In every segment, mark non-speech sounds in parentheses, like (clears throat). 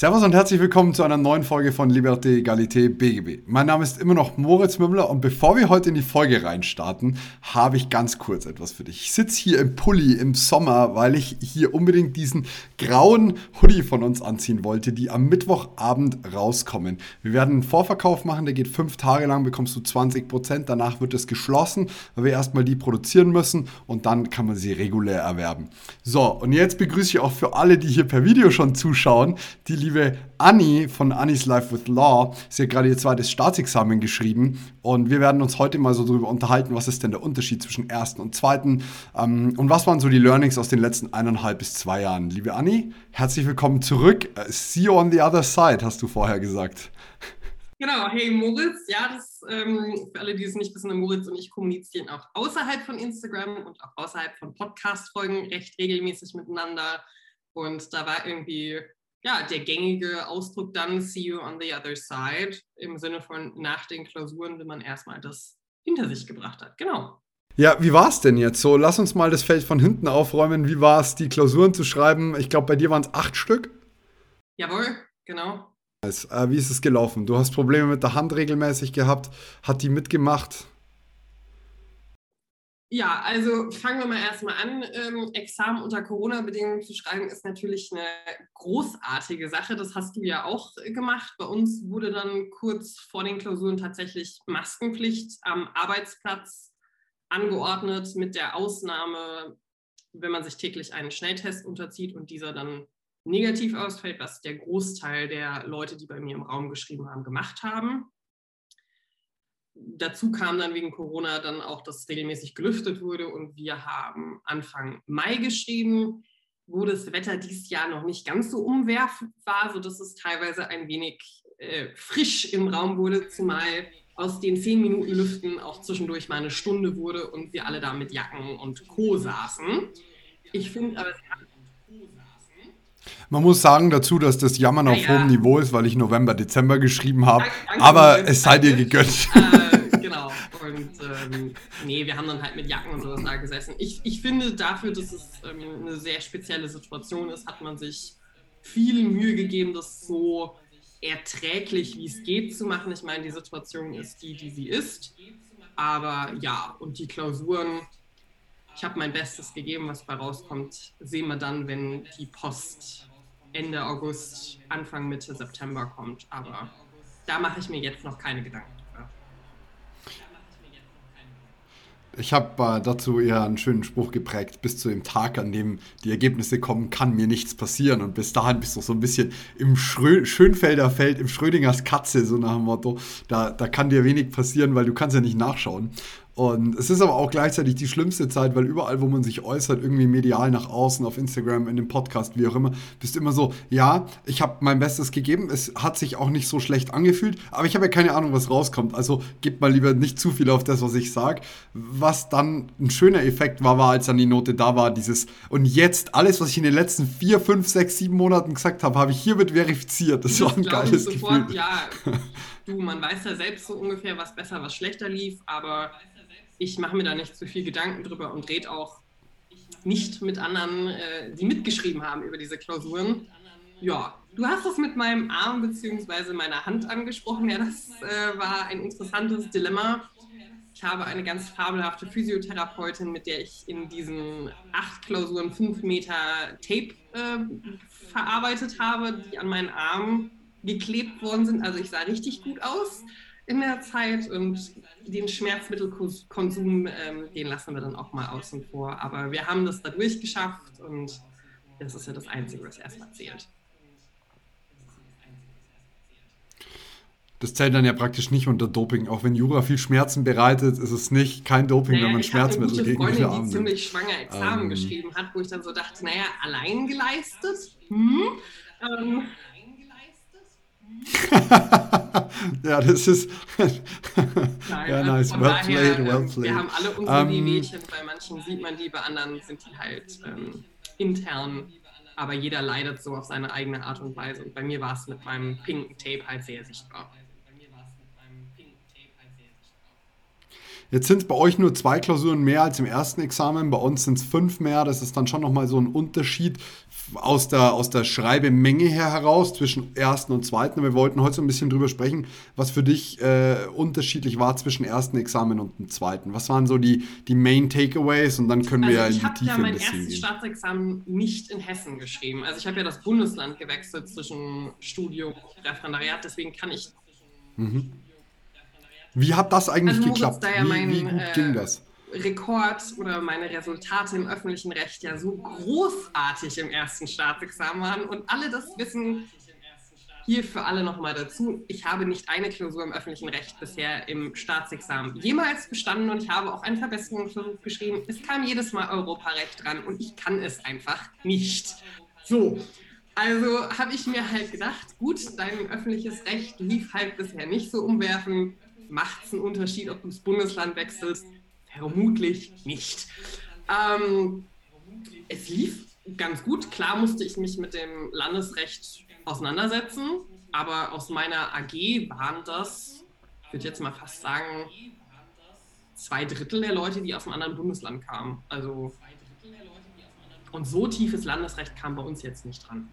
Servus und herzlich willkommen zu einer neuen Folge von Liberté, Egalité, BGB. Mein Name ist immer noch Moritz Mümmler und bevor wir heute in die Folge reinstarten, habe ich ganz kurz etwas für dich. Ich sitze hier im Pulli im Sommer, weil ich hier unbedingt diesen grauen Hoodie von uns anziehen wollte, die am Mittwochabend rauskommen. Wir werden einen Vorverkauf machen, der geht fünf Tage lang, bekommst du 20%, Prozent. danach wird es geschlossen, weil wir erstmal die produzieren müssen und dann kann man sie regulär erwerben. So, und jetzt begrüße ich auch für alle, die hier per Video schon zuschauen, die liebe Anni von Annis Life with Law. Sie hat gerade ihr zweites Staatsexamen geschrieben und wir werden uns heute mal so darüber unterhalten, was ist denn der Unterschied zwischen ersten und zweiten ähm, und was waren so die Learnings aus den letzten eineinhalb bis zwei Jahren. Liebe Anni, herzlich willkommen zurück. Äh, see you on the other side, hast du vorher gesagt. Genau, hey Moritz, ja, das ähm, für alle, die es nicht wissen, Moritz und ich kommunizieren auch außerhalb von Instagram und auch außerhalb von Podcast-Folgen recht regelmäßig miteinander. Und da war irgendwie ja, der gängige Ausdruck dann see you on the other side im Sinne von nach den Klausuren, wenn man erstmal das hinter sich gebracht hat. Genau. Ja, wie war es denn jetzt so? Lass uns mal das Feld von hinten aufräumen. Wie war es, die Klausuren zu schreiben? Ich glaube, bei dir waren es acht Stück. Jawohl, genau. Äh, wie ist es gelaufen? Du hast Probleme mit der Hand regelmäßig gehabt. Hat die mitgemacht? Ja, also fangen wir mal erstmal an. Ähm, Examen unter Corona-Bedingungen zu schreiben ist natürlich eine großartige Sache. Das hast du ja auch gemacht. Bei uns wurde dann kurz vor den Klausuren tatsächlich Maskenpflicht am Arbeitsplatz angeordnet, mit der Ausnahme, wenn man sich täglich einen Schnelltest unterzieht und dieser dann negativ ausfällt, was der Großteil der Leute, die bei mir im Raum geschrieben haben, gemacht haben dazu kam dann wegen Corona dann auch, dass regelmäßig gelüftet wurde und wir haben Anfang Mai geschrieben, wo das Wetter dieses Jahr noch nicht ganz so umwerfend war, sodass es teilweise ein wenig äh, frisch im Raum wurde, zumal aus den zehn Minuten Lüften auch zwischendurch mal eine Stunde wurde und wir alle da mit Jacken und Co. saßen. Ich finde aber, man muss sagen dazu, dass das Jammern auf ja. hohem Niveau ist, weil ich November, Dezember geschrieben habe. aber es sei dir gegönnt. Äh, ähm, nee, wir haben dann halt mit Jacken und sowas da gesessen. Ich, ich finde dafür, dass es ähm, eine sehr spezielle Situation ist, hat man sich viel Mühe gegeben, das so erträglich wie es geht zu machen. Ich meine, die Situation ist die, die sie ist. Aber ja, und die Klausuren, ich habe mein Bestes gegeben, was bei rauskommt, sehen wir dann, wenn die Post Ende August, Anfang Mitte September kommt. Aber da mache ich mir jetzt noch keine Gedanken. Ich habe äh, dazu eher einen schönen Spruch geprägt. Bis zu dem Tag, an dem die Ergebnisse kommen, kann mir nichts passieren. Und bis dahin bist du so ein bisschen im Schrö Schönfelder Feld, im Schrödingers Katze, so nach dem Motto. Da, da kann dir wenig passieren, weil du kannst ja nicht nachschauen. Und es ist aber auch gleichzeitig die schlimmste Zeit, weil überall, wo man sich äußert, irgendwie medial nach außen, auf Instagram, in dem Podcast, wie auch immer, bist du immer so, ja, ich habe mein Bestes gegeben, es hat sich auch nicht so schlecht angefühlt, aber ich habe ja keine Ahnung, was rauskommt. Also gebt mal lieber nicht zu viel auf das, was ich sage. Was dann ein schöner Effekt war, war, als dann die Note da war, dieses, und jetzt alles, was ich in den letzten vier, fünf, sechs, sieben Monaten gesagt habe, habe ich hiermit verifiziert. Das, das war ein geiles sofort, Gefühl. Ja, (laughs) du, man weiß ja selbst so ungefähr, was besser, was schlechter lief, aber ich mache mir da nicht zu viel Gedanken drüber und rede auch nicht mit anderen, äh, die mitgeschrieben haben über diese Klausuren. Ja, du hast das mit meinem Arm bzw. meiner Hand angesprochen. Ja, das äh, war ein interessantes Dilemma. Ich habe eine ganz fabelhafte Physiotherapeutin, mit der ich in diesen acht Klausuren fünf Meter Tape äh, verarbeitet habe, die an meinen Arm geklebt worden sind. Also ich sah richtig gut aus in der Zeit und den Schmerzmittelkonsum, ähm, den lassen wir dann auch mal außen vor. Aber wir haben das dadurch geschafft und das ist ja das Einzige, was erstmal zählt. Das zählt dann ja praktisch nicht unter Doping. Auch wenn Jura viel Schmerzen bereitet, ist es nicht kein Doping, naja, wenn man Schmerzmittel gegen Freundin, die Arme die ziemlich schwanger Examen ähm, geschrieben hat, wo ich dann so dachte, naja, allein geleistet? Hm? Ähm, (laughs) ja, das ist. (laughs) Nein, ja, also nice. Well daher, played, well played. Wir haben alle unsere um, ähm, Wehwehchen. Bei manchen sieht man die, bei anderen sind die halt ähm, intern. Aber jeder leidet so auf seine eigene Art und Weise. Und bei mir war es mit meinem pinken Tape halt sehr sichtbar. Jetzt sind es bei euch nur zwei Klausuren mehr als im ersten Examen, bei uns sind es fünf mehr. Das ist dann schon nochmal so ein Unterschied aus der, aus der Schreibemenge her heraus zwischen ersten und zweiten. Wir wollten heute so ein bisschen drüber sprechen, was für dich äh, unterschiedlich war zwischen ersten Examen und dem zweiten. Was waren so die, die Main Takeaways und dann können wir also ja in die Tiefe ja ein bisschen gehen. Ich habe ja mein erstes Staatsexamen nicht in Hessen geschrieben. Also ich habe ja das Bundesland gewechselt zwischen Studium und Referendariat, deswegen kann ich mhm. Wie hat das eigentlich also geklappt? Da ja wie, wie, gut äh, ging das? Rekord oder meine Resultate im öffentlichen Recht ja so großartig im ersten Staatsexamen waren und alle das wissen. Hier für alle nochmal dazu. Ich habe nicht eine Klausur im öffentlichen Recht bisher im Staatsexamen jemals bestanden und ich habe auch einen Verbesserungsversuch geschrieben. Es kam jedes Mal Europarecht dran und ich kann es einfach nicht. So, also habe ich mir halt gedacht, gut, dein öffentliches Recht lief halt bisher nicht so umwerfend macht es einen Unterschied, ob du das Bundesland wechselst? Vermutlich nicht. Ähm, es lief ganz gut. Klar musste ich mich mit dem Landesrecht auseinandersetzen, aber aus meiner AG waren das, ich würde jetzt mal fast sagen, zwei Drittel der Leute, die aus einem anderen Bundesland kamen. Also und so tiefes Landesrecht kam bei uns jetzt nicht dran.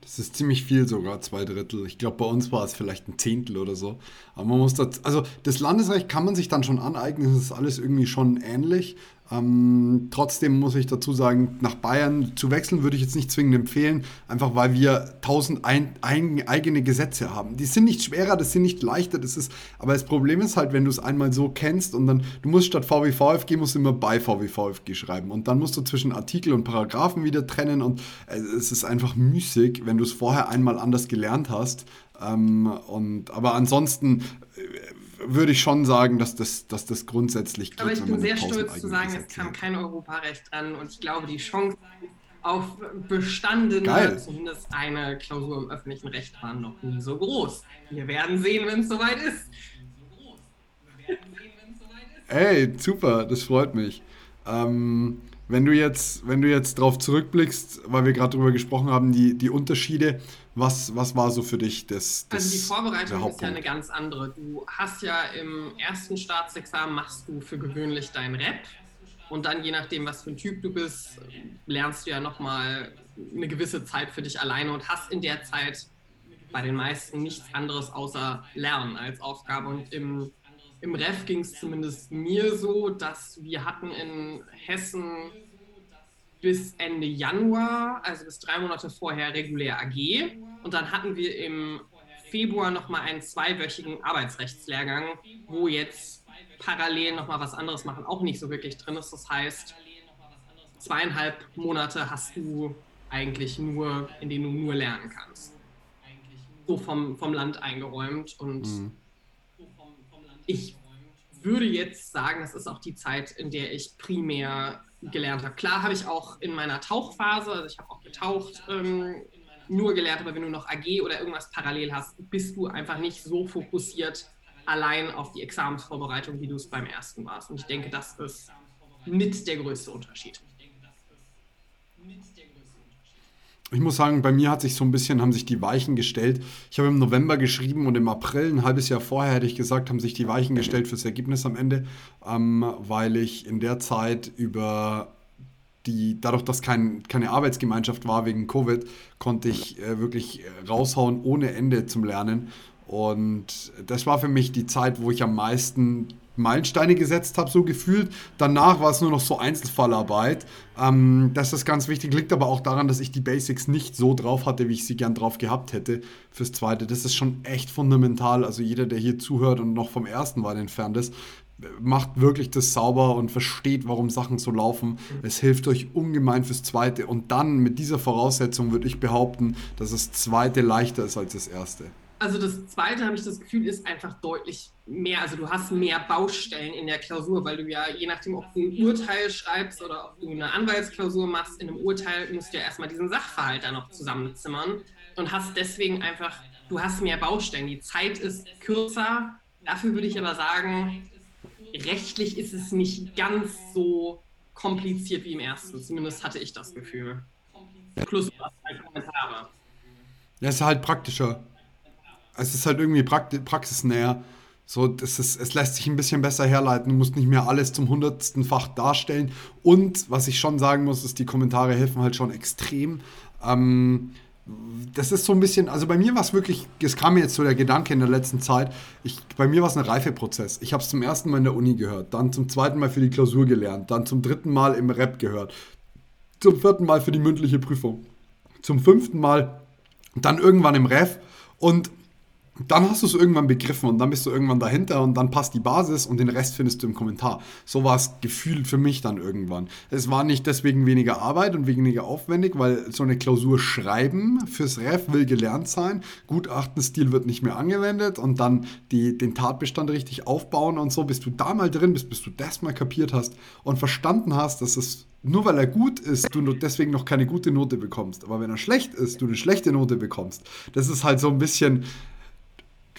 Das ist ziemlich viel sogar, zwei Drittel. Ich glaube, bei uns war es vielleicht ein Zehntel oder so. Aber man muss das, also das Landesrecht kann man sich dann schon aneignen, das ist alles irgendwie schon ähnlich. Ähm, trotzdem muss ich dazu sagen, nach Bayern zu wechseln würde ich jetzt nicht zwingend empfehlen, einfach weil wir tausend ein, ein, eigene Gesetze haben. Die sind nicht schwerer, das sind nicht leichter, das ist, aber das Problem ist halt, wenn du es einmal so kennst und dann, du musst statt VWVFG, musst du immer bei VWVFG schreiben und dann musst du zwischen Artikel und Paragraphen wieder trennen und äh, es ist einfach müßig, wenn du es vorher einmal anders gelernt hast. Ähm, und, aber ansonsten äh, würde ich schon sagen, dass das, dass das grundsätzlich geht. Aber ich bin sehr stolz zu sagen, es kam kein Europarecht dran und ich glaube, die Chance auf bestandene, Geil. zumindest eine Klausur im öffentlichen Recht waren noch nie so groß. Wir werden sehen, wenn es soweit ist. Ey, super, das freut mich. Ähm, wenn du jetzt, wenn du jetzt darauf zurückblickst, weil wir gerade darüber gesprochen haben, die, die Unterschiede, was, was war so für dich das, das Also die Vorbereitung ist ja eine ganz andere. Du hast ja im ersten Staatsexamen machst du für gewöhnlich dein Rep und dann je nachdem, was für ein Typ du bist, lernst du ja nochmal eine gewisse Zeit für dich alleine und hast in der Zeit bei den meisten nichts anderes außer Lernen als Aufgabe. Und im im Ref ging es zumindest mir so, dass wir hatten in Hessen bis Ende Januar, also bis drei Monate vorher, regulär AG. Und dann hatten wir im Februar nochmal einen zweiwöchigen Arbeitsrechtslehrgang, wo jetzt parallel nochmal was anderes machen auch nicht so wirklich drin ist. Das heißt, zweieinhalb Monate hast du eigentlich nur, in denen du nur lernen kannst. So vom, vom Land eingeräumt und mhm ich würde jetzt sagen, das ist auch die Zeit, in der ich primär gelernt habe. Klar habe ich auch in meiner Tauchphase, also ich habe auch getaucht, ähm, nur gelernt, aber wenn du noch AG oder irgendwas parallel hast, bist du einfach nicht so fokussiert allein auf die Examensvorbereitung, wie du es beim ersten warst. Und ich denke, das ist mit der größte Unterschied. ich muss sagen, bei mir hat sich so ein bisschen, haben sich die Weichen gestellt. Ich habe im November geschrieben und im April, ein halbes Jahr vorher, hätte ich gesagt, haben sich die Weichen gestellt fürs Ergebnis am Ende, ähm, weil ich in der Zeit über die, dadurch, dass kein, keine Arbeitsgemeinschaft war wegen Covid, konnte ich äh, wirklich raushauen ohne Ende zum Lernen. Und das war für mich die Zeit, wo ich am meisten Meilensteine gesetzt habe, so gefühlt. Danach war es nur noch so Einzelfallarbeit. Ähm, das ist ganz wichtig, liegt aber auch daran, dass ich die Basics nicht so drauf hatte, wie ich sie gern drauf gehabt hätte fürs zweite. Das ist schon echt fundamental. Also jeder, der hier zuhört und noch vom ersten weit entfernt ist, macht wirklich das sauber und versteht, warum Sachen so laufen. Es hilft euch ungemein fürs zweite. Und dann mit dieser Voraussetzung würde ich behaupten, dass das zweite leichter ist als das erste. Also das zweite, habe ich das Gefühl, ist einfach deutlich mehr. Also du hast mehr Baustellen in der Klausur, weil du ja, je nachdem, ob du ein Urteil schreibst oder ob du eine Anwaltsklausur machst, in einem Urteil musst du ja erstmal diesen Sachverhalt da noch zusammenzimmern. und hast deswegen einfach, du hast mehr Baustellen. Die Zeit ist kürzer. Dafür würde ich aber sagen, rechtlich ist es nicht ganz so kompliziert wie im ersten. Zumindest hatte ich das Gefühl. Plus halt Kommentare. Ja, es ist halt praktischer. Es ist halt irgendwie praxisnäher. So, das ist, es lässt sich ein bisschen besser herleiten. Du musst nicht mehr alles zum hundertsten Fach darstellen. Und was ich schon sagen muss, ist, die Kommentare helfen halt schon extrem. Ähm, das ist so ein bisschen, also bei mir war es wirklich, es kam mir jetzt so der Gedanke in der letzten Zeit, ich, bei mir war es ein Reifeprozess. Ich habe es zum ersten Mal in der Uni gehört, dann zum zweiten Mal für die Klausur gelernt, dann zum dritten Mal im Rap gehört, zum vierten Mal für die mündliche Prüfung, zum fünften Mal, dann irgendwann im Ref und dann hast du es irgendwann begriffen und dann bist du irgendwann dahinter und dann passt die Basis und den Rest findest du im Kommentar. So war es gefühlt für mich dann irgendwann. Es war nicht deswegen weniger Arbeit und weniger aufwendig, weil so eine Klausur schreiben fürs Ref will gelernt sein. Gutachtenstil wird nicht mehr angewendet und dann die, den Tatbestand richtig aufbauen und so, bis du da mal drin bist, bis du das mal kapiert hast und verstanden hast, dass es nur weil er gut ist, du deswegen noch keine gute Note bekommst. Aber wenn er schlecht ist, du eine schlechte Note bekommst. Das ist halt so ein bisschen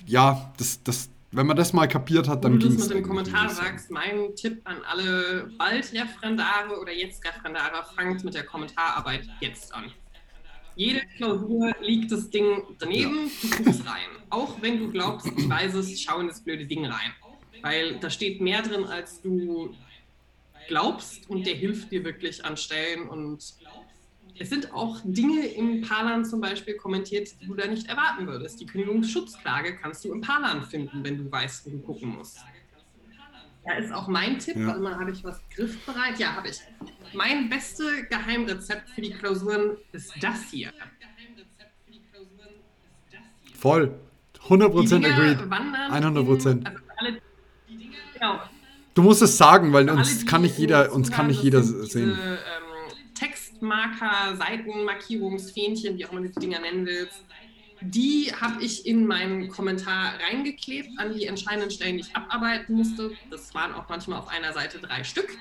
ja, das, das, wenn man das mal kapiert hat, dann ging es. Wenn du das mit dem Kommentar sagst, mein Tipp an alle bald Referendare oder jetzt Referendare, fangt mit der Kommentararbeit jetzt an. Jede Klausur liegt das Ding daneben, ja. du guckst rein. Auch wenn du glaubst, ich weiß es, schau in das blöde Ding rein. Weil da steht mehr drin, als du glaubst und der hilft dir wirklich an Stellen und es sind auch Dinge im Parlan zum Beispiel kommentiert, die du da nicht erwarten würdest. Die Kündigungsschutzklage kannst du im Parlan finden, wenn du weißt, wo du gucken musst. Da ist auch mein Tipp, ja. immer habe ich was griffbereit. Ja, habe ich. Mein beste Geheimrezept für die Klausuren ist das hier. Voll. 100% agreed. 100%. also alle, genau. Du musst es sagen, weil uns kann nicht jeder, uns kann nicht jeder sehen. Diese, ähm, Textmarker, Seitenmarkierungsfähnchen, wie auch immer du die Dinger nennen willst, die habe ich in meinen Kommentar reingeklebt an die entscheidenden Stellen, die ich abarbeiten musste. Das waren auch manchmal auf einer Seite drei Stück.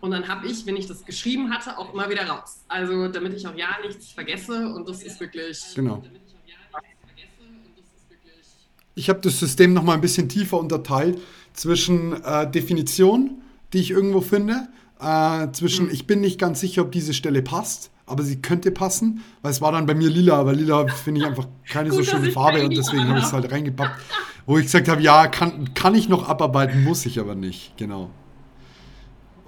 Und dann habe ich, wenn ich das geschrieben hatte, auch immer wieder raus. Also damit ich auch ja nichts vergesse und das ist wirklich. Genau. Ich habe das System nochmal ein bisschen tiefer unterteilt zwischen äh, Definition, die ich irgendwo finde, äh, zwischen, mhm. ich bin nicht ganz sicher, ob diese Stelle passt, aber sie könnte passen, weil es war dann bei mir lila, aber lila finde ich einfach keine (laughs) so schöne Farbe und deswegen habe ich es halt reingepackt, wo ich gesagt habe, ja, kann, kann ich noch abarbeiten, muss ich aber nicht, genau.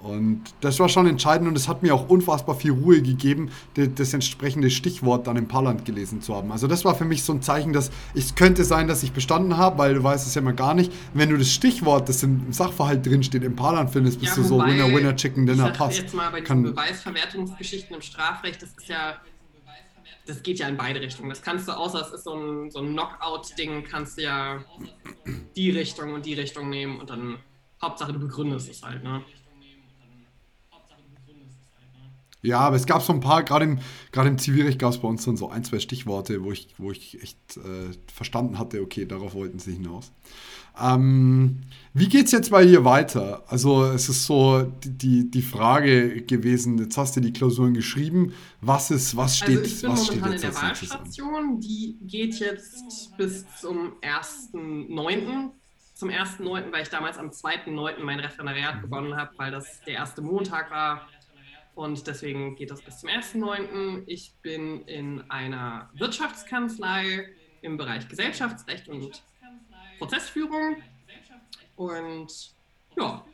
Und das war schon entscheidend und es hat mir auch unfassbar viel Ruhe gegeben, das entsprechende Stichwort dann im Parland gelesen zu haben. Also das war für mich so ein Zeichen, dass es könnte sein, dass ich bestanden habe, weil du weißt es ja mal gar nicht. Wenn du das Stichwort, das im Sachverhalt drinsteht, im Parland findest, bist ja, du so Winner, Winner, Chicken Dinner, passt. jetzt mal bei diesen Beweisverwertungsgeschichten im Strafrecht, das ist ja das geht ja in beide Richtungen. Das kannst du, außer es ist so ein, so ein Knockout-Ding, kannst du ja die Richtung und die Richtung nehmen und dann Hauptsache du begründest es halt, ne? Ja, aber es gab so ein paar, gerade im, gerade im Zivilrecht gab es bei uns dann so ein, zwei Stichworte, wo ich, wo ich echt äh, verstanden hatte, okay, darauf wollten sie hinaus. Ähm, wie geht es jetzt bei dir weiter? Also es ist so die, die, Frage gewesen, jetzt hast du die Klausuren geschrieben, was ist, was steht, also ich bin was momentan steht jetzt in der Wahlstation, die geht jetzt bis zum 1.9., zum 1.9., weil ich damals am 2.9. mein Referendariat mhm. begonnen habe, weil das der erste Montag war und deswegen geht das bis zum 1.9. Ich bin in einer Wirtschaftskanzlei im Bereich Gesellschaftsrecht und Prozessführung. Und ja,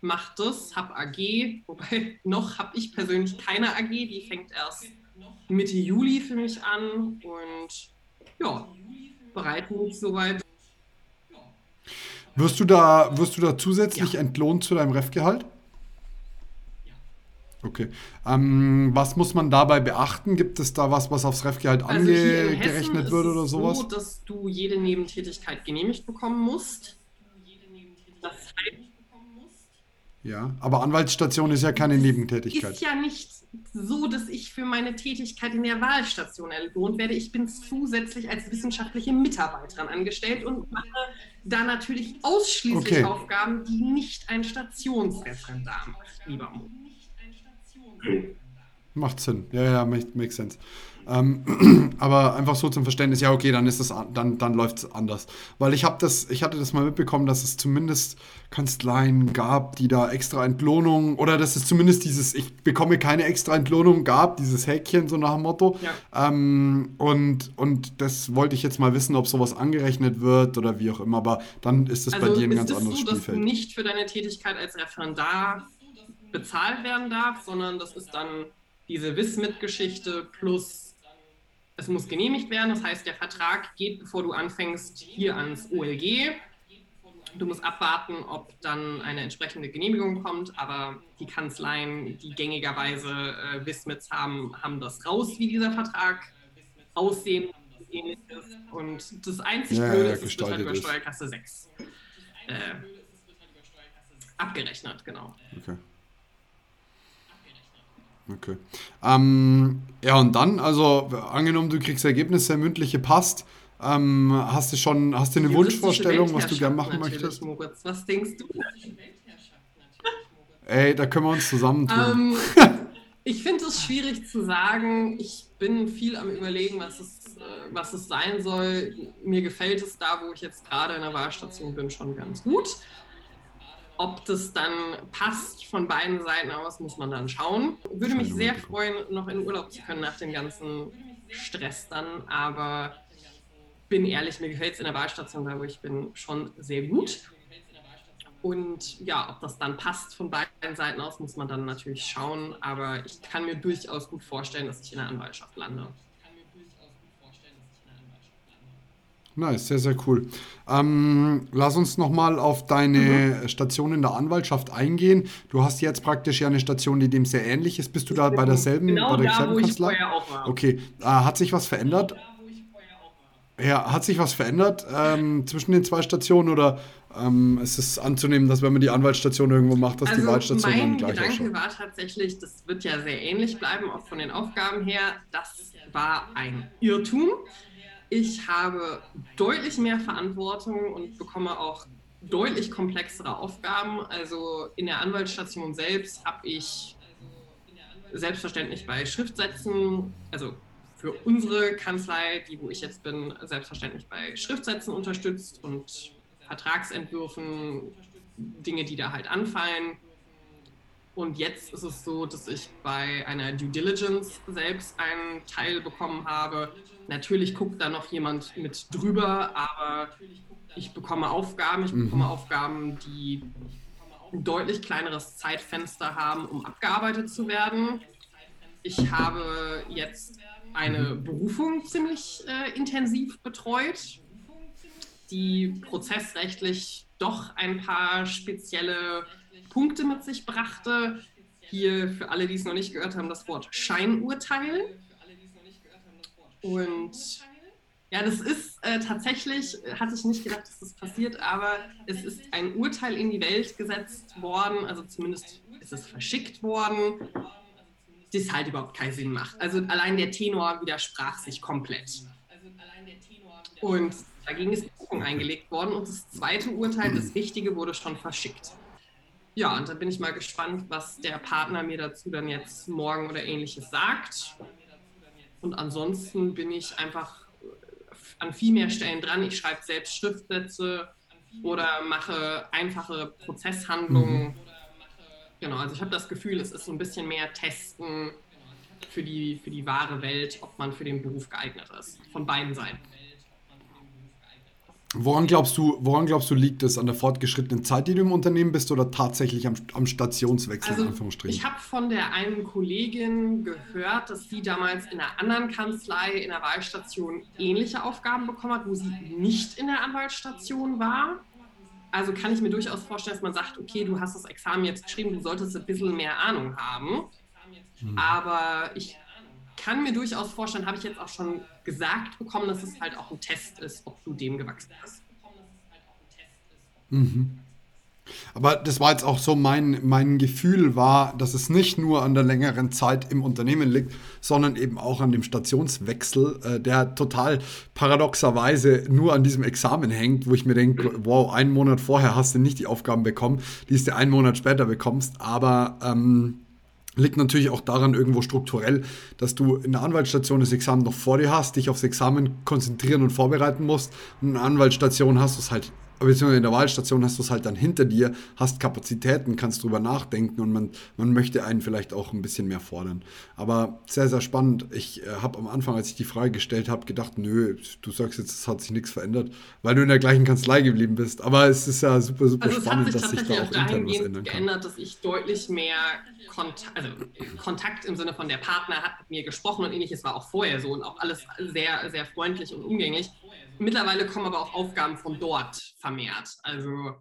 macht das, hab AG, wobei (laughs) noch habe ich persönlich keine AG, die fängt erst Mitte Juli für mich an und ja, bereite mich soweit. Wirst du da, wirst du da zusätzlich ja. entlohnt zu deinem Refgehalt? Okay. Ähm, was muss man dabei beachten? Gibt es da was, was aufs Refgehalt also angerechnet wird oder sowas? so, dass du jede Nebentätigkeit genehmigt bekommen musst. Das heißt, ja, aber Anwaltsstation ist ja keine Nebentätigkeit. Ist ja nicht so, dass ich für meine Tätigkeit in der Wahlstation entlohnt werde. Ich bin zusätzlich als wissenschaftliche Mitarbeiterin angestellt und mache da natürlich ausschließlich okay. Aufgaben, die nicht ein Stationsreferendar macht, lieber Mo. Macht Sinn. Ja, ja, makes, makes sense. Ähm, (clears throat) aber einfach so zum Verständnis, ja, okay, dann ist das dann, dann läuft es anders. Weil ich habe das, ich hatte das mal mitbekommen, dass es zumindest Kanzleien gab, die da extra Entlohnung oder dass es zumindest dieses, ich bekomme keine extra Entlohnung gab, dieses Häkchen, so nach dem Motto. Ja. Ähm, und, und das wollte ich jetzt mal wissen, ob sowas angerechnet wird oder wie auch immer, aber dann ist das also bei dir ein ganz anderes so, Spielfeld. Dass du nicht für deine Tätigkeit als Referendar bezahlt werden darf, sondern das ist dann diese Wismit-Geschichte plus es muss genehmigt werden, das heißt, der Vertrag geht, bevor du anfängst, hier ans OLG. Du musst abwarten, ob dann eine entsprechende Genehmigung kommt, aber die Kanzleien, die gängigerweise äh, Wismits haben, haben das raus, wie dieser Vertrag aussehen ähnliches. Und das einzig ja, Blöde ist, es wird halt über Steuerklasse 6 äh, abgerechnet, genau. Okay. Okay. Ähm, ja, und dann, also angenommen, du kriegst Ergebnisse, mündliche passt. Ähm, hast du schon, hast du eine Wunschvorstellung, was du gerne machen möchtest? Moritz, was denkst du? Ey, da können wir uns zusammentun. Ähm, (laughs) ich finde es schwierig zu sagen. Ich bin viel am überlegen, was es, äh, was es sein soll. Mir gefällt es da, wo ich jetzt gerade in der Wahlstation bin, schon ganz gut. Ob das dann passt von beiden Seiten aus, muss man dann schauen. Würde mich sehr freuen, noch in Urlaub zu können nach dem ganzen Stress dann, aber bin ehrlich, mir gefällt es in der Wahlstation, da wo ich bin, schon sehr gut. Und ja, ob das dann passt von beiden Seiten aus, muss man dann natürlich schauen. Aber ich kann mir durchaus gut vorstellen, dass ich in der Anwaltschaft lande. Nice, sehr, sehr cool. Ähm, lass uns nochmal auf deine mhm. Station in der Anwaltschaft eingehen. Du hast jetzt praktisch ja eine Station, die dem sehr ähnlich ist. Bist du da bei derselben, genau bei derselben da, wo Kanzlei? Ich vorher auch war. Okay. Äh, hat sich was verändert? Ja, hat sich was verändert ähm, zwischen den zwei Stationen oder ähm, ist es anzunehmen, dass wenn man die Anwaltsstation irgendwo macht, dass also die Wahlstation dann gleich Mein Gedanke war tatsächlich, das wird ja sehr ähnlich bleiben, auch von den Aufgaben her. Das war ein Irrtum. Ich habe deutlich mehr Verantwortung und bekomme auch deutlich komplexere Aufgaben. Also in der Anwaltsstation selbst habe ich selbstverständlich bei Schriftsätzen, also für unsere Kanzlei, die wo ich jetzt bin, selbstverständlich bei Schriftsätzen unterstützt und Vertragsentwürfen, Dinge, die da halt anfallen. Und jetzt ist es so, dass ich bei einer Due Diligence selbst einen Teil bekommen habe. Natürlich guckt da noch jemand mit drüber, aber ich bekomme Aufgaben. Ich bekomme mhm. Aufgaben, die ein deutlich kleineres Zeitfenster haben, um abgearbeitet zu werden. Ich habe jetzt eine mhm. Berufung ziemlich äh, intensiv betreut, die prozessrechtlich doch ein paar spezielle Punkte mit sich brachte. Hier für alle, die es noch nicht gehört haben, das Wort Scheinurteil. Und ja, das ist äh, tatsächlich, hatte ich nicht gedacht, dass das passiert, aber es ist ein Urteil in die Welt gesetzt worden, also zumindest ist es verschickt worden, das halt überhaupt keinen Sinn macht. Also allein der Tenor widersprach sich komplett. Und dagegen ist Buchung eingelegt worden und das zweite Urteil, das Wichtige, wurde schon verschickt. Ja, und da bin ich mal gespannt, was der Partner mir dazu dann jetzt morgen oder ähnliches sagt. Und ansonsten bin ich einfach an viel mehr Stellen dran. Ich schreibe selbst Schriftsätze oder mache einfache Prozesshandlungen. Mhm. Genau, also ich habe das Gefühl, es ist so ein bisschen mehr Testen für die, für die wahre Welt, ob man für den Beruf geeignet ist. Von beiden Seiten. Woran glaubst du, woran glaubst du, liegt es an der fortgeschrittenen Zeit, die du im Unternehmen bist, oder tatsächlich am, am Stationswechsel also, Ich habe von der einen Kollegin gehört, dass sie damals in einer anderen Kanzlei in der Wahlstation ähnliche Aufgaben bekommen hat, wo sie nicht in der Anwaltsstation war. Also kann ich mir durchaus vorstellen, dass man sagt, okay, du hast das Examen jetzt geschrieben, du solltest ein bisschen mehr Ahnung haben. Hm. Aber ich kann mir durchaus vorstellen, habe ich jetzt auch schon gesagt bekommen, dass es halt auch ein Test ist, ob du dem gewachsen bist. Mhm. Aber das war jetzt auch so mein, mein Gefühl war, dass es nicht nur an der längeren Zeit im Unternehmen liegt, sondern eben auch an dem Stationswechsel, äh, der total paradoxerweise nur an diesem Examen hängt, wo ich mir denke, wow, einen Monat vorher hast du nicht die Aufgaben bekommen, die du einen Monat später bekommst, aber ähm, Liegt natürlich auch daran irgendwo strukturell, dass du in der Anwaltsstation das Examen noch vor dir hast, dich aufs Examen konzentrieren und vorbereiten musst. Und in der Anwaltsstation hast du es halt beziehungsweise in der Wahlstation hast du es halt dann hinter dir, hast Kapazitäten, kannst drüber nachdenken und man, man möchte einen vielleicht auch ein bisschen mehr fordern. Aber sehr, sehr spannend. Ich äh, habe am Anfang, als ich die Frage gestellt habe, gedacht, nö, du sagst jetzt, es hat sich nichts verändert, weil du in der gleichen Kanzlei geblieben bist. Aber es ist ja super, super also spannend, dass sich da auch intern was ändern kann. geändert, dass ich deutlich mehr Kontakt, also Kontakt im Sinne von der Partner hat mit mir gesprochen und ähnliches war auch vorher so und auch alles sehr, sehr freundlich und umgänglich. Mittlerweile kommen aber auch Aufgaben von dort vermehrt. Also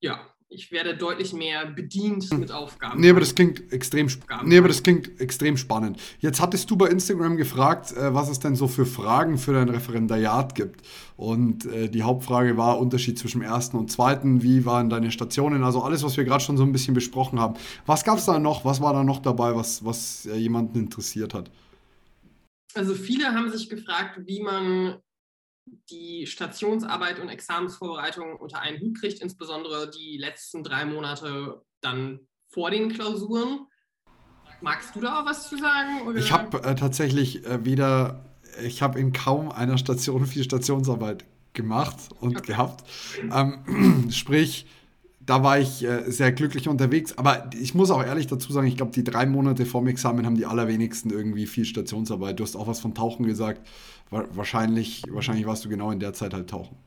ja, ich werde deutlich mehr bedient hm. mit Aufgaben. Nee, aber das klingt extrem, nee, aber das klingt extrem spannend. Jetzt hattest du bei Instagram gefragt, äh, was es denn so für Fragen für dein Referendariat gibt. Und äh, die Hauptfrage war Unterschied zwischen ersten und zweiten. Wie waren deine Stationen? Also alles, was wir gerade schon so ein bisschen besprochen haben. Was gab es da noch? Was war da noch dabei, was, was äh, jemanden interessiert hat? Also viele haben sich gefragt, wie man die Stationsarbeit und Examensvorbereitung unter einen Hut kriegt, insbesondere die letzten drei Monate dann vor den Klausuren. Magst du da auch was zu sagen? Oder? Ich habe äh, tatsächlich äh, wieder, ich habe in kaum einer Station viel Stationsarbeit gemacht und okay. gehabt. Ähm, (clears throat) sprich, da war ich äh, sehr glücklich unterwegs. Aber ich muss auch ehrlich dazu sagen, ich glaube, die drei Monate vorm Examen haben die allerwenigsten irgendwie viel Stationsarbeit. Du hast auch was von Tauchen gesagt. Wahrscheinlich, wahrscheinlich warst du genau in der Zeit halt tauchen.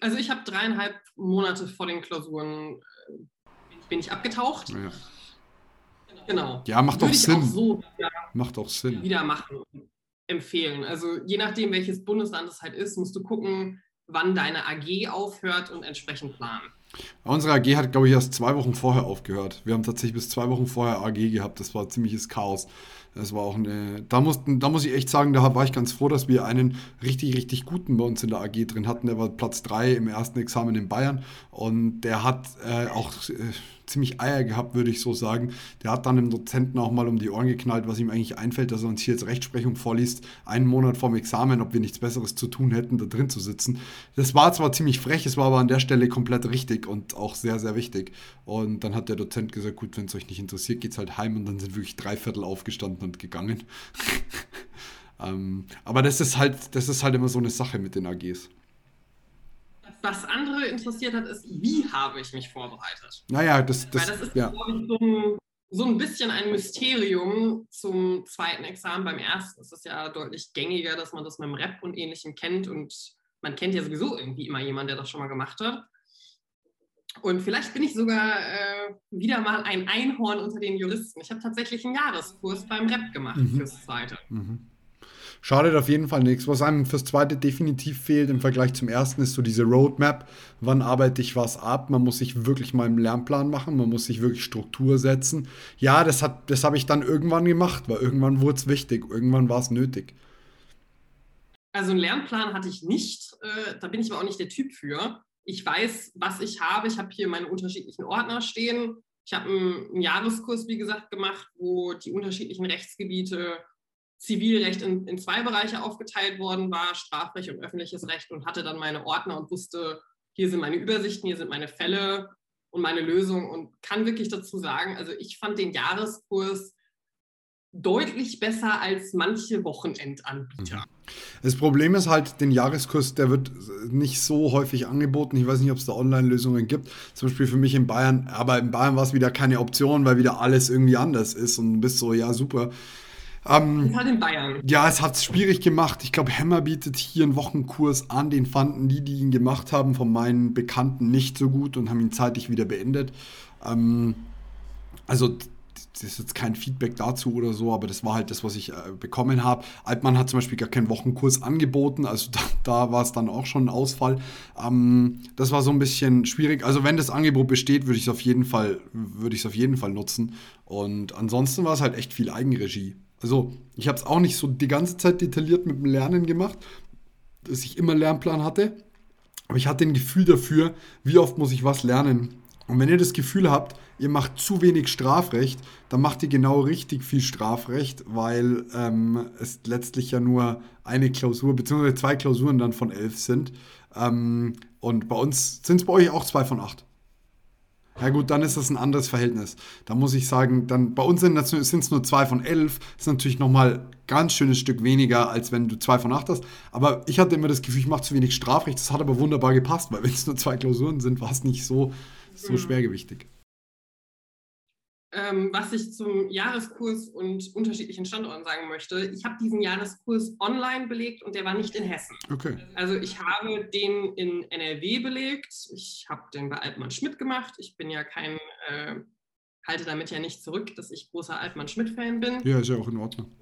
Also ich habe dreieinhalb Monate vor den Klausuren äh, bin ich abgetaucht. Ja. Genau. Ja, macht doch Sinn. Auch so macht doch Sinn. Wieder machen empfehlen. Also je nachdem, welches Bundesland es halt ist, musst du gucken, wann deine AG aufhört und entsprechend planen. Unsere AG hat, glaube ich, erst zwei Wochen vorher aufgehört. Wir haben tatsächlich bis zwei Wochen vorher AG gehabt. Das war ziemliches Chaos. Das war auch eine. Da, mussten, da muss ich echt sagen, da war ich ganz froh, dass wir einen richtig, richtig guten bei uns in der AG drin hatten. Der war Platz 3 im ersten Examen in Bayern und der hat äh, auch. Äh, ziemlich Eier gehabt, würde ich so sagen. Der hat dann dem Dozenten auch mal um die Ohren geknallt, was ihm eigentlich einfällt, dass er uns hier jetzt Rechtsprechung vorliest, einen Monat vorm Examen, ob wir nichts Besseres zu tun hätten, da drin zu sitzen. Das war zwar ziemlich frech, es war aber an der Stelle komplett richtig und auch sehr, sehr wichtig. Und dann hat der Dozent gesagt, gut, wenn es euch nicht interessiert, geht's halt heim und dann sind wirklich drei Viertel aufgestanden und gegangen. (laughs) ähm, aber das ist halt, das ist halt immer so eine Sache mit den AGs was andere interessiert hat, ist, wie habe ich mich vorbereitet? Naja, das, das, Weil das ist, ja. glaube ich, so ein, so ein bisschen ein Mysterium zum zweiten Examen. Beim ersten ist es ja deutlich gängiger, dass man das mit dem Rep und Ähnlichem kennt und man kennt ja sowieso irgendwie immer jemanden, der das schon mal gemacht hat. Und vielleicht bin ich sogar äh, wieder mal ein Einhorn unter den Juristen. Ich habe tatsächlich einen Jahreskurs beim Rep gemacht mhm. fürs zweite. Mhm. Schadet auf jeden Fall nichts. Was einem fürs zweite definitiv fehlt im Vergleich zum ersten, ist so diese Roadmap. Wann arbeite ich was ab? Man muss sich wirklich mal einen Lernplan machen, man muss sich wirklich Struktur setzen. Ja, das, das habe ich dann irgendwann gemacht, weil irgendwann wurde es wichtig, irgendwann war es nötig. Also einen Lernplan hatte ich nicht, äh, da bin ich aber auch nicht der Typ für. Ich weiß, was ich habe. Ich habe hier meine unterschiedlichen Ordner stehen. Ich habe einen, einen Jahreskurs, wie gesagt, gemacht, wo die unterschiedlichen Rechtsgebiete Zivilrecht in, in zwei Bereiche aufgeteilt worden war, Strafrecht und öffentliches Recht und hatte dann meine Ordner und wusste, hier sind meine Übersichten, hier sind meine Fälle und meine Lösungen und kann wirklich dazu sagen, also ich fand den Jahreskurs deutlich besser als manche Wochenendanbieter. Das Problem ist halt, den Jahreskurs, der wird nicht so häufig angeboten. Ich weiß nicht, ob es da Online-Lösungen gibt. Zum Beispiel für mich in Bayern, aber in Bayern war es wieder keine Option, weil wieder alles irgendwie anders ist und bist so, ja, super. Ähm, halt in Bayern. Ja, es hat es schwierig gemacht. Ich glaube, Hammer bietet hier einen Wochenkurs an. Den fanden die, die ihn gemacht haben, von meinen Bekannten nicht so gut und haben ihn zeitlich wieder beendet. Ähm, also das ist jetzt kein Feedback dazu oder so, aber das war halt das, was ich äh, bekommen habe. Altmann hat zum Beispiel gar keinen Wochenkurs angeboten, also (laughs) da, da war es dann auch schon ein Ausfall. Ähm, das war so ein bisschen schwierig. Also wenn das Angebot besteht, würde ich es auf jeden Fall, würde ich es auf jeden Fall nutzen. Und ansonsten war es halt echt viel Eigenregie. Also ich habe es auch nicht so die ganze Zeit detailliert mit dem Lernen gemacht, dass ich immer Lernplan hatte. Aber ich hatte ein Gefühl dafür, wie oft muss ich was lernen. Und wenn ihr das Gefühl habt, ihr macht zu wenig Strafrecht, dann macht ihr genau richtig viel Strafrecht, weil ähm, es letztlich ja nur eine Klausur, beziehungsweise zwei Klausuren dann von elf sind. Ähm, und bei uns sind es bei euch auch zwei von acht. Ja gut, dann ist das ein anderes Verhältnis. Da muss ich sagen, dann bei uns sind es nur zwei von elf. Das ist natürlich nochmal ganz schönes Stück weniger, als wenn du zwei von acht hast. Aber ich hatte immer das Gefühl, ich mache zu wenig Strafrecht. Das hat aber wunderbar gepasst, weil wenn es nur zwei Klausuren sind, war es nicht so, so mhm. schwergewichtig ähm, was ich zum Jahreskurs und unterschiedlichen Standorten sagen möchte. Ich habe diesen Jahreskurs online belegt und der war nicht in Hessen. Okay. Also ich habe den in NRW belegt. Ich habe den bei Altmann Schmidt gemacht. Ich bin ja kein, äh, halte damit ja nicht zurück, dass ich großer Altmann Schmidt-Fan bin. Ja, ist ja auch in Ordnung.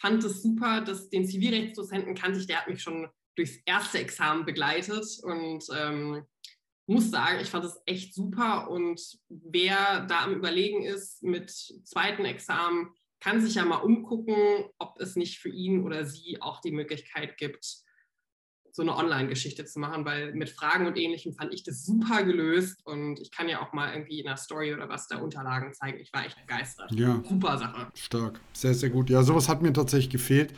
Fand es super, dass den Zivilrechtsdozenten kannte ich, der hat mich schon durchs erste Examen begleitet und ähm, muss sagen, ich fand es echt super. Und wer da am Überlegen ist mit zweiten Examen, kann sich ja mal umgucken, ob es nicht für ihn oder sie auch die Möglichkeit gibt, so eine Online-Geschichte zu machen, weil mit Fragen und Ähnlichem fand ich das super gelöst und ich kann ja auch mal irgendwie in einer Story oder was da Unterlagen zeigen. Ich war echt begeistert. Ja. Super Sache. Stark. Sehr, sehr gut. Ja, sowas hat mir tatsächlich gefehlt.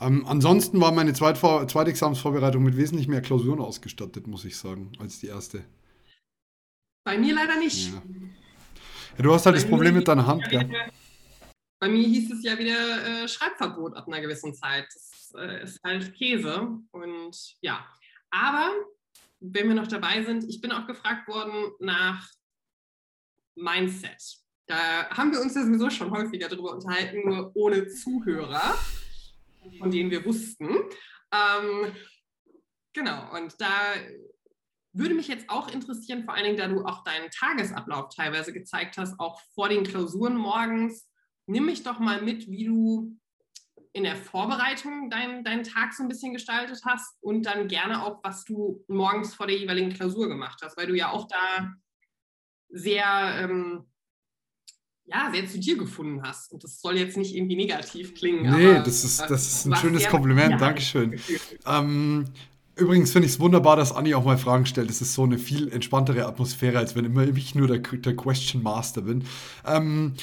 Ähm, ansonsten war meine Zweitvor Zweitexamensvorbereitung mit wesentlich mehr Klausuren ausgestattet, muss ich sagen, als die erste. Bei mir leider nicht. Ja. Ja, du hast halt Bei das Problem mit deiner Hand, ja. Bei mir hieß es ja wieder äh, Schreibverbot ab einer gewissen Zeit. Das äh, ist halt Käse. Und ja, aber wenn wir noch dabei sind, ich bin auch gefragt worden nach Mindset. Da haben wir uns ja sowieso schon häufiger darüber unterhalten, nur ohne Zuhörer, von denen wir wussten. Ähm, genau, und da würde mich jetzt auch interessieren, vor allen Dingen, da du auch deinen Tagesablauf teilweise gezeigt hast, auch vor den Klausuren morgens. Nimm mich doch mal mit, wie du in der Vorbereitung deinen, deinen Tag so ein bisschen gestaltet hast und dann gerne auch, was du morgens vor der jeweiligen Klausur gemacht hast, weil du ja auch da sehr, ähm, ja, sehr zu dir gefunden hast. Und das soll jetzt nicht irgendwie negativ klingen. Nee, das, ist, das ist ein schönes Kompliment, ja, Dankeschön. Ähm, Übrigens finde ich es wunderbar, dass Anni auch mal Fragen stellt. Es ist so eine viel entspanntere Atmosphäre, als wenn immer ich nur der, der Question Master bin. Ähm,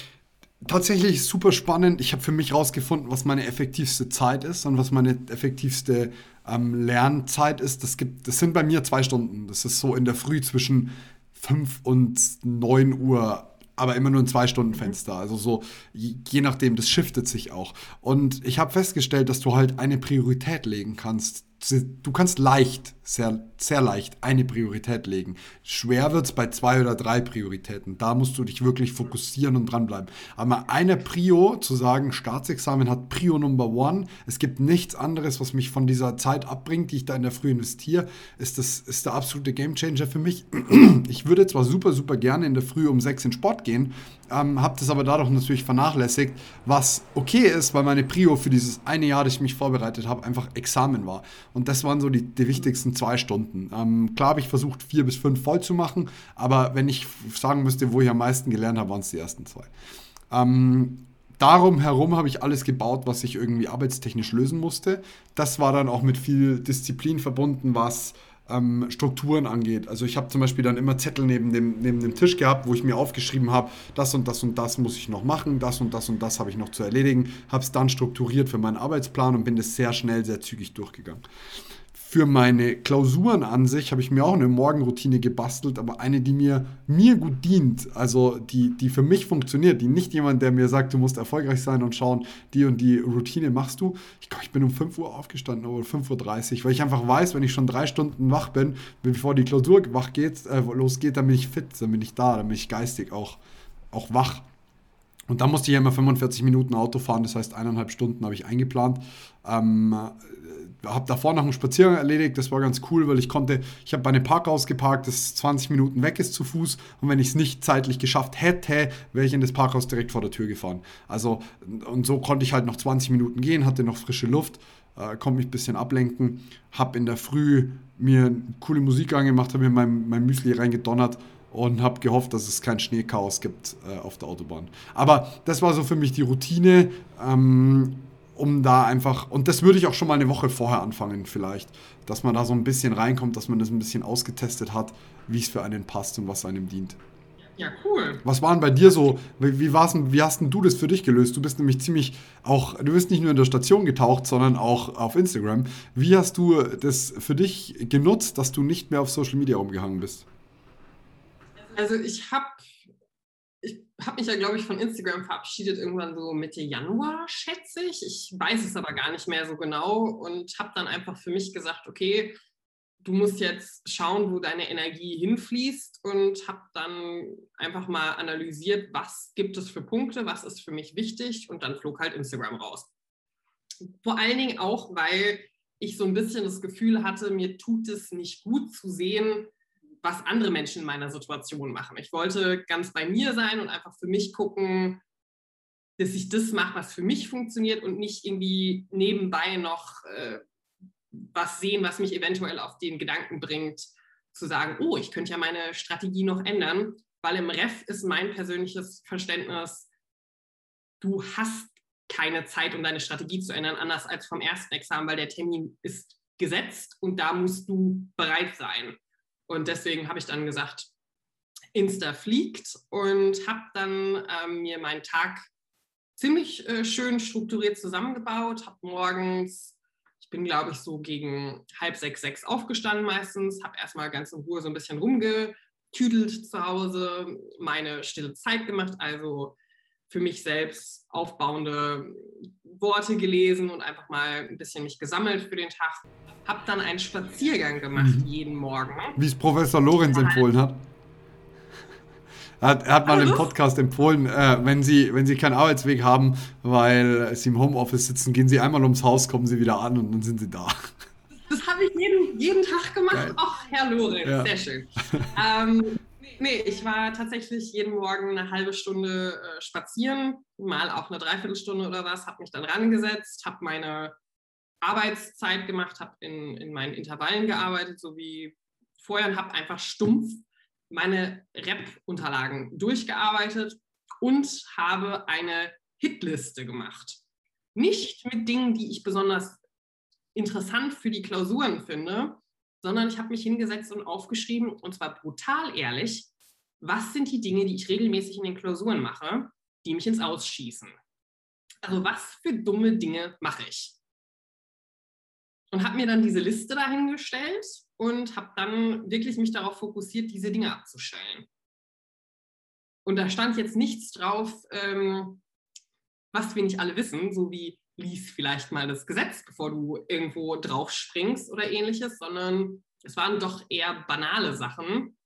tatsächlich super spannend. Ich habe für mich rausgefunden, was meine effektivste Zeit ist und was meine effektivste ähm, Lernzeit ist. Das, gibt, das sind bei mir zwei Stunden. Das ist so in der Früh zwischen 5 und 9 Uhr aber immer nur ein Zwei-Stunden-Fenster. Also so, je nachdem, das shiftet sich auch. Und ich habe festgestellt, dass du halt eine Priorität legen kannst du kannst leicht, sehr, sehr leicht eine Priorität legen. Schwer wird es bei zwei oder drei Prioritäten. Da musst du dich wirklich fokussieren und dranbleiben. Aber eine Prio, zu sagen, Staatsexamen hat Prio Number One, es gibt nichts anderes, was mich von dieser Zeit abbringt, die ich da in der Früh investiere, ist, das, ist der absolute Gamechanger für mich. (clears throat) Ich würde zwar super, super gerne in der Früh um sechs in Sport gehen, ähm, habe das aber dadurch natürlich vernachlässigt, was okay ist, weil meine Prio für dieses eine Jahr, das ich mich vorbereitet habe, einfach Examen war. Und das waren so die, die wichtigsten zwei Stunden. Ähm, klar habe ich versucht, vier bis fünf voll zu machen, aber wenn ich sagen müsste, wo ich am meisten gelernt habe, waren es die ersten zwei. Ähm, darum herum habe ich alles gebaut, was ich irgendwie arbeitstechnisch lösen musste. Das war dann auch mit viel Disziplin verbunden, was ähm, Strukturen angeht. Also ich habe zum Beispiel dann immer Zettel neben dem, neben dem Tisch gehabt, wo ich mir aufgeschrieben habe, das und das und das muss ich noch machen, das und das und das habe ich noch zu erledigen, habe es dann strukturiert für meinen Arbeitsplan und bin das sehr schnell, sehr zügig durchgegangen für meine Klausuren an sich habe ich mir auch eine Morgenroutine gebastelt, aber eine, die mir, mir gut dient, also die, die für mich funktioniert, die nicht jemand, der mir sagt, du musst erfolgreich sein und schauen, die und die Routine machst du. Ich glaube, ich bin um 5 Uhr aufgestanden oder 5.30 Uhr, weil ich einfach weiß, wenn ich schon drei Stunden wach bin, bevor die Klausur wach geht, äh, losgeht, dann bin ich fit, dann bin ich da, dann bin ich geistig auch, auch wach. Und dann musste ich ja immer 45 Minuten Auto fahren, das heißt eineinhalb Stunden habe ich eingeplant. Ähm, habe davor noch einen Spaziergang erledigt, das war ganz cool, weil ich konnte, ich habe bei einem Parkhaus geparkt, das 20 Minuten weg ist zu Fuß und wenn ich es nicht zeitlich geschafft hätte, wäre ich in das Parkhaus direkt vor der Tür gefahren. Also und so konnte ich halt noch 20 Minuten gehen, hatte noch frische Luft, äh, konnte mich ein bisschen ablenken, habe in der Früh mir coole Musik angemacht, habe mir mein, mein Müsli reingedonnert und habe gehofft, dass es kein Schneechaos gibt äh, auf der Autobahn. Aber das war so für mich die Routine. Ähm, um da einfach, und das würde ich auch schon mal eine Woche vorher anfangen vielleicht, dass man da so ein bisschen reinkommt, dass man das ein bisschen ausgetestet hat, wie es für einen passt und was einem dient. Ja, cool. Was waren bei dir so, wie, wie, war's, wie hast denn du das für dich gelöst? Du bist nämlich ziemlich auch, du bist nicht nur in der Station getaucht, sondern auch auf Instagram. Wie hast du das für dich genutzt, dass du nicht mehr auf Social Media rumgehangen bist? Also ich habe habe mich ja, glaube ich, von Instagram verabschiedet, irgendwann so Mitte Januar, schätze ich. Ich weiß es aber gar nicht mehr so genau und habe dann einfach für mich gesagt, okay, du musst jetzt schauen, wo deine Energie hinfließt und habe dann einfach mal analysiert, was gibt es für Punkte, was ist für mich wichtig und dann flog halt Instagram raus. Vor allen Dingen auch, weil ich so ein bisschen das Gefühl hatte, mir tut es nicht gut zu sehen, was andere Menschen in meiner Situation machen. Ich wollte ganz bei mir sein und einfach für mich gucken, dass ich das mache, was für mich funktioniert und nicht irgendwie nebenbei noch äh, was sehen, was mich eventuell auf den Gedanken bringt, zu sagen, oh, ich könnte ja meine Strategie noch ändern, weil im Ref ist mein persönliches Verständnis, du hast keine Zeit, um deine Strategie zu ändern, anders als vom ersten Examen, weil der Termin ist gesetzt und da musst du bereit sein. Und deswegen habe ich dann gesagt, Insta fliegt und habe dann ähm, mir meinen Tag ziemlich äh, schön strukturiert zusammengebaut, habe morgens, ich bin glaube ich so gegen halb sechs, sechs aufgestanden meistens, habe erstmal ganz in Ruhe so ein bisschen rumgetüdelt zu Hause, meine stille Zeit gemacht, also für mich selbst aufbauende Worte gelesen und einfach mal ein bisschen mich gesammelt für den Tag. Habe dann einen Spaziergang gemacht mhm. jeden Morgen. Wie es Professor Lorenz empfohlen hat. Er hat, er hat mal im Podcast empfohlen, äh, wenn, Sie, wenn Sie keinen Arbeitsweg haben, weil Sie im Homeoffice sitzen, gehen Sie einmal ums Haus, kommen Sie wieder an und dann sind Sie da. Das habe ich jeden, jeden Tag gemacht. Ach, Herr Lorenz, ja. sehr schön. ähm, Nee, ich war tatsächlich jeden Morgen eine halbe Stunde äh, spazieren, mal auch eine Dreiviertelstunde oder was, habe mich dann rangesetzt, habe meine Arbeitszeit gemacht, habe in, in meinen Intervallen gearbeitet, so wie vorher und habe einfach stumpf meine Rep-Unterlagen durchgearbeitet und habe eine Hitliste gemacht. Nicht mit Dingen, die ich besonders interessant für die Klausuren finde, sondern ich habe mich hingesetzt und aufgeschrieben, und zwar brutal ehrlich, was sind die Dinge, die ich regelmäßig in den Klausuren mache, die mich ins Ausschießen. Also was für dumme Dinge mache ich? Und habe mir dann diese Liste dahingestellt und habe dann wirklich mich darauf fokussiert, diese Dinge abzustellen. Und da stand jetzt nichts drauf, ähm, was wir nicht alle wissen, so wie lies vielleicht mal das Gesetz, bevor du irgendwo drauf springst oder ähnliches, sondern es waren doch eher banale Sachen.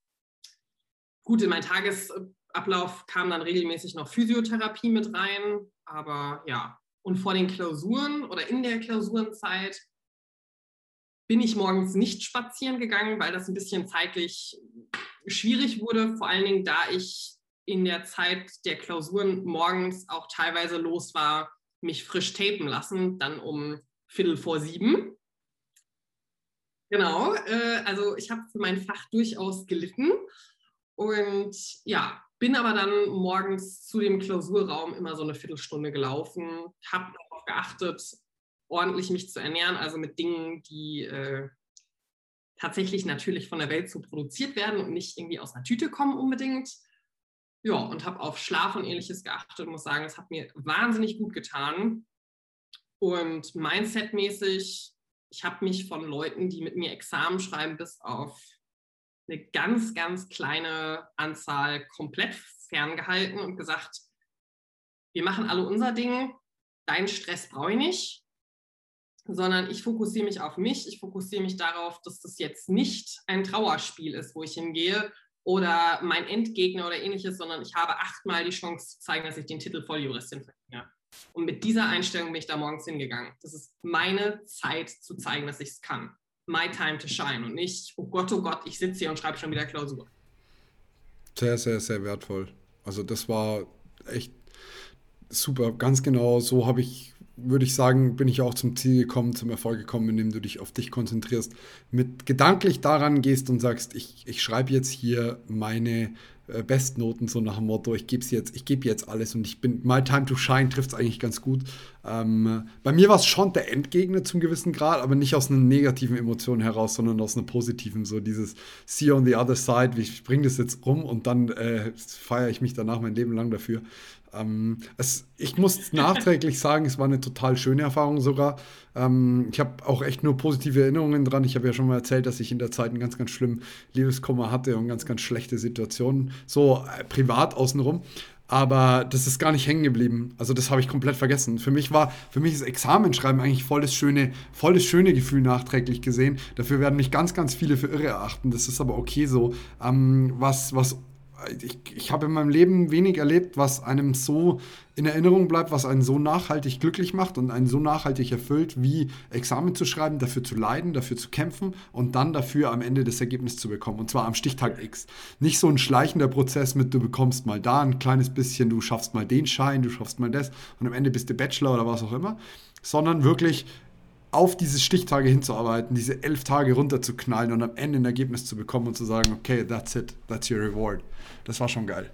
Gut, in meinen Tagesablauf kam dann regelmäßig noch Physiotherapie mit rein, aber ja. Und vor den Klausuren oder in der Klausurenzeit bin ich morgens nicht spazieren gegangen, weil das ein bisschen zeitlich schwierig wurde, vor allen Dingen da ich in der Zeit der Klausuren morgens auch teilweise los war, mich frisch tapen lassen, dann um Viertel vor sieben. Genau, äh, also ich habe für mein Fach durchaus gelitten und ja, bin aber dann morgens zu dem Klausurraum immer so eine Viertelstunde gelaufen, habe darauf geachtet, ordentlich mich zu ernähren, also mit Dingen, die äh, tatsächlich natürlich von der Welt so produziert werden und nicht irgendwie aus einer Tüte kommen unbedingt ja, und habe auf Schlaf und ähnliches geachtet und muss sagen, es hat mir wahnsinnig gut getan. Und Mindset-mäßig, ich habe mich von Leuten, die mit mir Examen schreiben, bis auf eine ganz, ganz kleine Anzahl komplett ferngehalten und gesagt, wir machen alle unser Ding, deinen Stress brauche ich nicht, sondern ich fokussiere mich auf mich, ich fokussiere mich darauf, dass das jetzt nicht ein Trauerspiel ist, wo ich hingehe oder mein Endgegner oder ähnliches, sondern ich habe achtmal die Chance zu zeigen, dass ich den Titel Volljuristin verdiene. Und mit dieser Einstellung bin ich da morgens hingegangen. Das ist meine Zeit zu zeigen, dass ich es kann. My time to shine und nicht, oh Gott, oh Gott, ich sitze hier und schreibe schon wieder Klausur. Sehr, sehr, sehr wertvoll. Also das war echt super. Ganz genau so habe ich würde ich sagen, bin ich auch zum Ziel gekommen, zum Erfolg gekommen, indem du dich auf dich konzentrierst, mit gedanklich daran gehst und sagst, ich, ich schreibe jetzt hier meine äh, Bestnoten, so nach dem Motto, ich gebe jetzt, ich gebe jetzt alles und ich bin, my time to shine trifft es eigentlich ganz gut. Ähm, bei mir war es schon der Endgegner zum gewissen Grad, aber nicht aus einer negativen Emotion heraus, sondern aus einer positiven, so dieses See on the other side, ich bringe das jetzt rum und dann äh, feiere ich mich danach mein Leben lang dafür. Ähm, es, ich muss nachträglich sagen, es war eine total schöne Erfahrung sogar. Ähm, ich habe auch echt nur positive Erinnerungen dran. Ich habe ja schon mal erzählt, dass ich in der Zeit einen ganz, ganz schlimmen Liebeskummer hatte und ganz, ganz schlechte Situationen, so äh, privat außenrum. Aber das ist gar nicht hängen geblieben. Also das habe ich komplett vergessen. Für mich war, für mich ist Examenschreiben eigentlich voll das schöne, voll das schöne Gefühl nachträglich gesehen. Dafür werden mich ganz, ganz viele für irre erachten. Das ist aber okay so. Ähm, was, was ich, ich habe in meinem Leben wenig erlebt, was einem so in Erinnerung bleibt, was einen so nachhaltig glücklich macht und einen so nachhaltig erfüllt, wie Examen zu schreiben, dafür zu leiden, dafür zu kämpfen und dann dafür am Ende das Ergebnis zu bekommen. Und zwar am Stichtag X. Nicht so ein schleichender Prozess mit, du bekommst mal da ein kleines bisschen, du schaffst mal den Schein, du schaffst mal das und am Ende bist du Bachelor oder was auch immer, sondern wirklich auf diese Stichtage hinzuarbeiten, diese elf Tage runterzuknallen und am Ende ein Ergebnis zu bekommen und zu sagen, okay, that's it, that's your reward. Das war schon geil.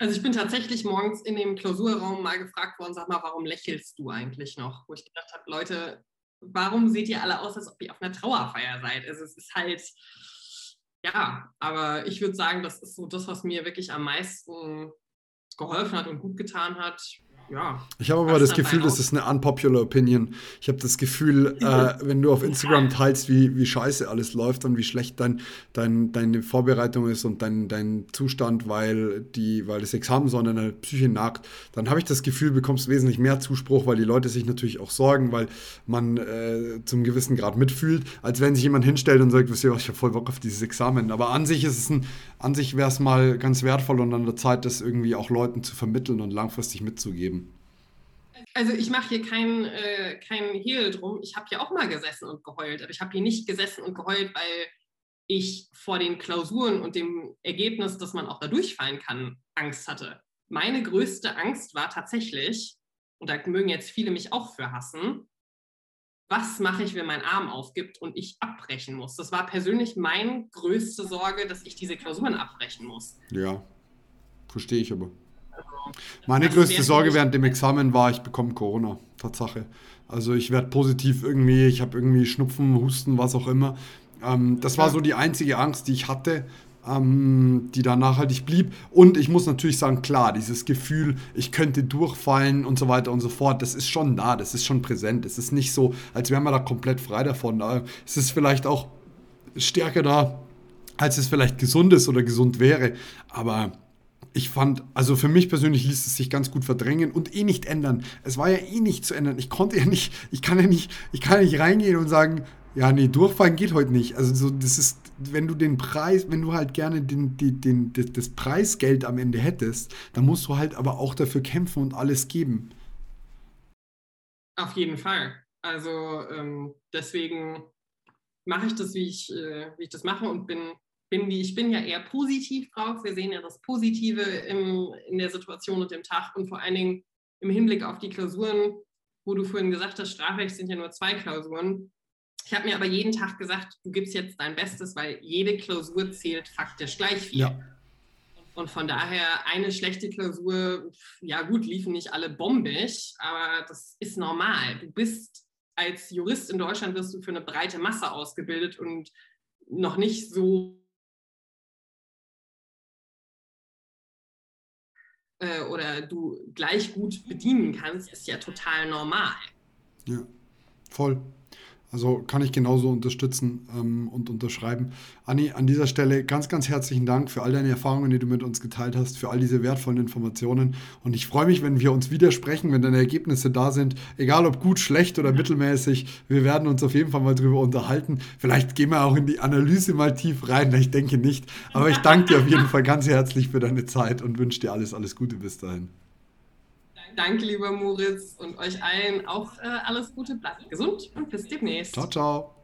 Also ich bin tatsächlich morgens in dem Klausurraum mal gefragt worden, sag mal, warum lächelst du eigentlich noch? Wo ich gedacht habe, Leute, warum seht ihr alle aus, als ob ihr auf einer Trauerfeier seid? Also es ist halt, ja, aber ich würde sagen, das ist so das, was mir wirklich am meisten geholfen hat und gut getan hat ja. Ich habe aber das Gefühl, das ist eine unpopular Opinion. Ich habe das Gefühl, (laughs) äh, wenn du auf Instagram teilst, wie, wie scheiße alles läuft und wie schlecht dein, dein, deine Vorbereitung ist und dein, dein Zustand, weil, die, weil das Examen so an deiner Psyche nagt, dann habe ich das Gefühl, bekommst wesentlich mehr Zuspruch, weil die Leute sich natürlich auch sorgen, weil man äh, zum gewissen Grad mitfühlt, als wenn sich jemand hinstellt und sagt, wisst ihr was, ich habe voll Bock auf dieses Examen. Aber an sich ist es ein, an sich wäre es mal ganz wertvoll und an der Zeit, das irgendwie auch Leuten zu vermitteln und langfristig mitzugeben. Also ich mache hier keinen äh, kein Hehl drum. Ich habe hier auch mal gesessen und geheult, aber ich habe hier nicht gesessen und geheult, weil ich vor den Klausuren und dem Ergebnis, dass man auch da durchfallen kann, Angst hatte. Meine größte Angst war tatsächlich, und da mögen jetzt viele mich auch für hassen, was mache ich, wenn mein Arm aufgibt und ich abbrechen muss? Das war persönlich meine größte Sorge, dass ich diese Klausuren abbrechen muss. Ja, verstehe ich aber. Meine größte Sorge während dem Examen war, ich bekomme Corona. Tatsache. Also ich werde positiv irgendwie, ich habe irgendwie Schnupfen, Husten, was auch immer. Ähm, das war so die einzige Angst, die ich hatte, ähm, die da nachhaltig blieb. Und ich muss natürlich sagen, klar, dieses Gefühl, ich könnte durchfallen und so weiter und so fort, das ist schon da, das ist schon präsent. Es ist nicht so, als wären wir da komplett frei davon. Es ist vielleicht auch stärker da, als es vielleicht gesund ist oder gesund wäre. Aber ich fand, also für mich persönlich ließ es sich ganz gut verdrängen und eh nicht ändern. Es war ja eh nicht zu ändern. Ich konnte ja nicht, ich kann ja nicht, ich kann ja nicht reingehen und sagen, ja, nee, durchfallen geht heute nicht. Also so, das ist, wenn du den Preis, wenn du halt gerne den, den, den, das, Preisgeld am Ende hättest, dann musst du halt aber auch dafür kämpfen und alles geben. Auf jeden Fall. Also ähm, deswegen mache ich das, wie ich, äh, wie ich das mache und bin bin, wie ich bin, ja eher positiv drauf. Wir sehen ja das Positive im, in der Situation und im Tag und vor allen Dingen im Hinblick auf die Klausuren, wo du vorhin gesagt hast, Strafrecht sind ja nur zwei Klausuren. Ich habe mir aber jeden Tag gesagt, du gibst jetzt dein Bestes, weil jede Klausur zählt faktisch gleich viel. Ja. Und von daher eine schlechte Klausur, ja gut, liefen nicht alle bombig, aber das ist normal. Du bist als Jurist in Deutschland wirst du für eine breite Masse ausgebildet und noch nicht so äh, oder du gleich gut bedienen kannst, ist ja total normal. Ja, voll. Also kann ich genauso unterstützen ähm, und unterschreiben. Anni, an dieser Stelle ganz, ganz herzlichen Dank für all deine Erfahrungen, die du mit uns geteilt hast, für all diese wertvollen Informationen. Und ich freue mich, wenn wir uns widersprechen, wenn deine Ergebnisse da sind, egal ob gut, schlecht oder mittelmäßig. Wir werden uns auf jeden Fall mal drüber unterhalten. Vielleicht gehen wir auch in die Analyse mal tief rein. Ich denke nicht. Aber ich danke dir auf jeden (laughs) Fall ganz herzlich für deine Zeit und wünsche dir alles, alles Gute bis dahin. Danke, lieber Moritz, und euch allen auch äh, alles Gute. Bleibt gesund und bis demnächst. Ciao, ciao.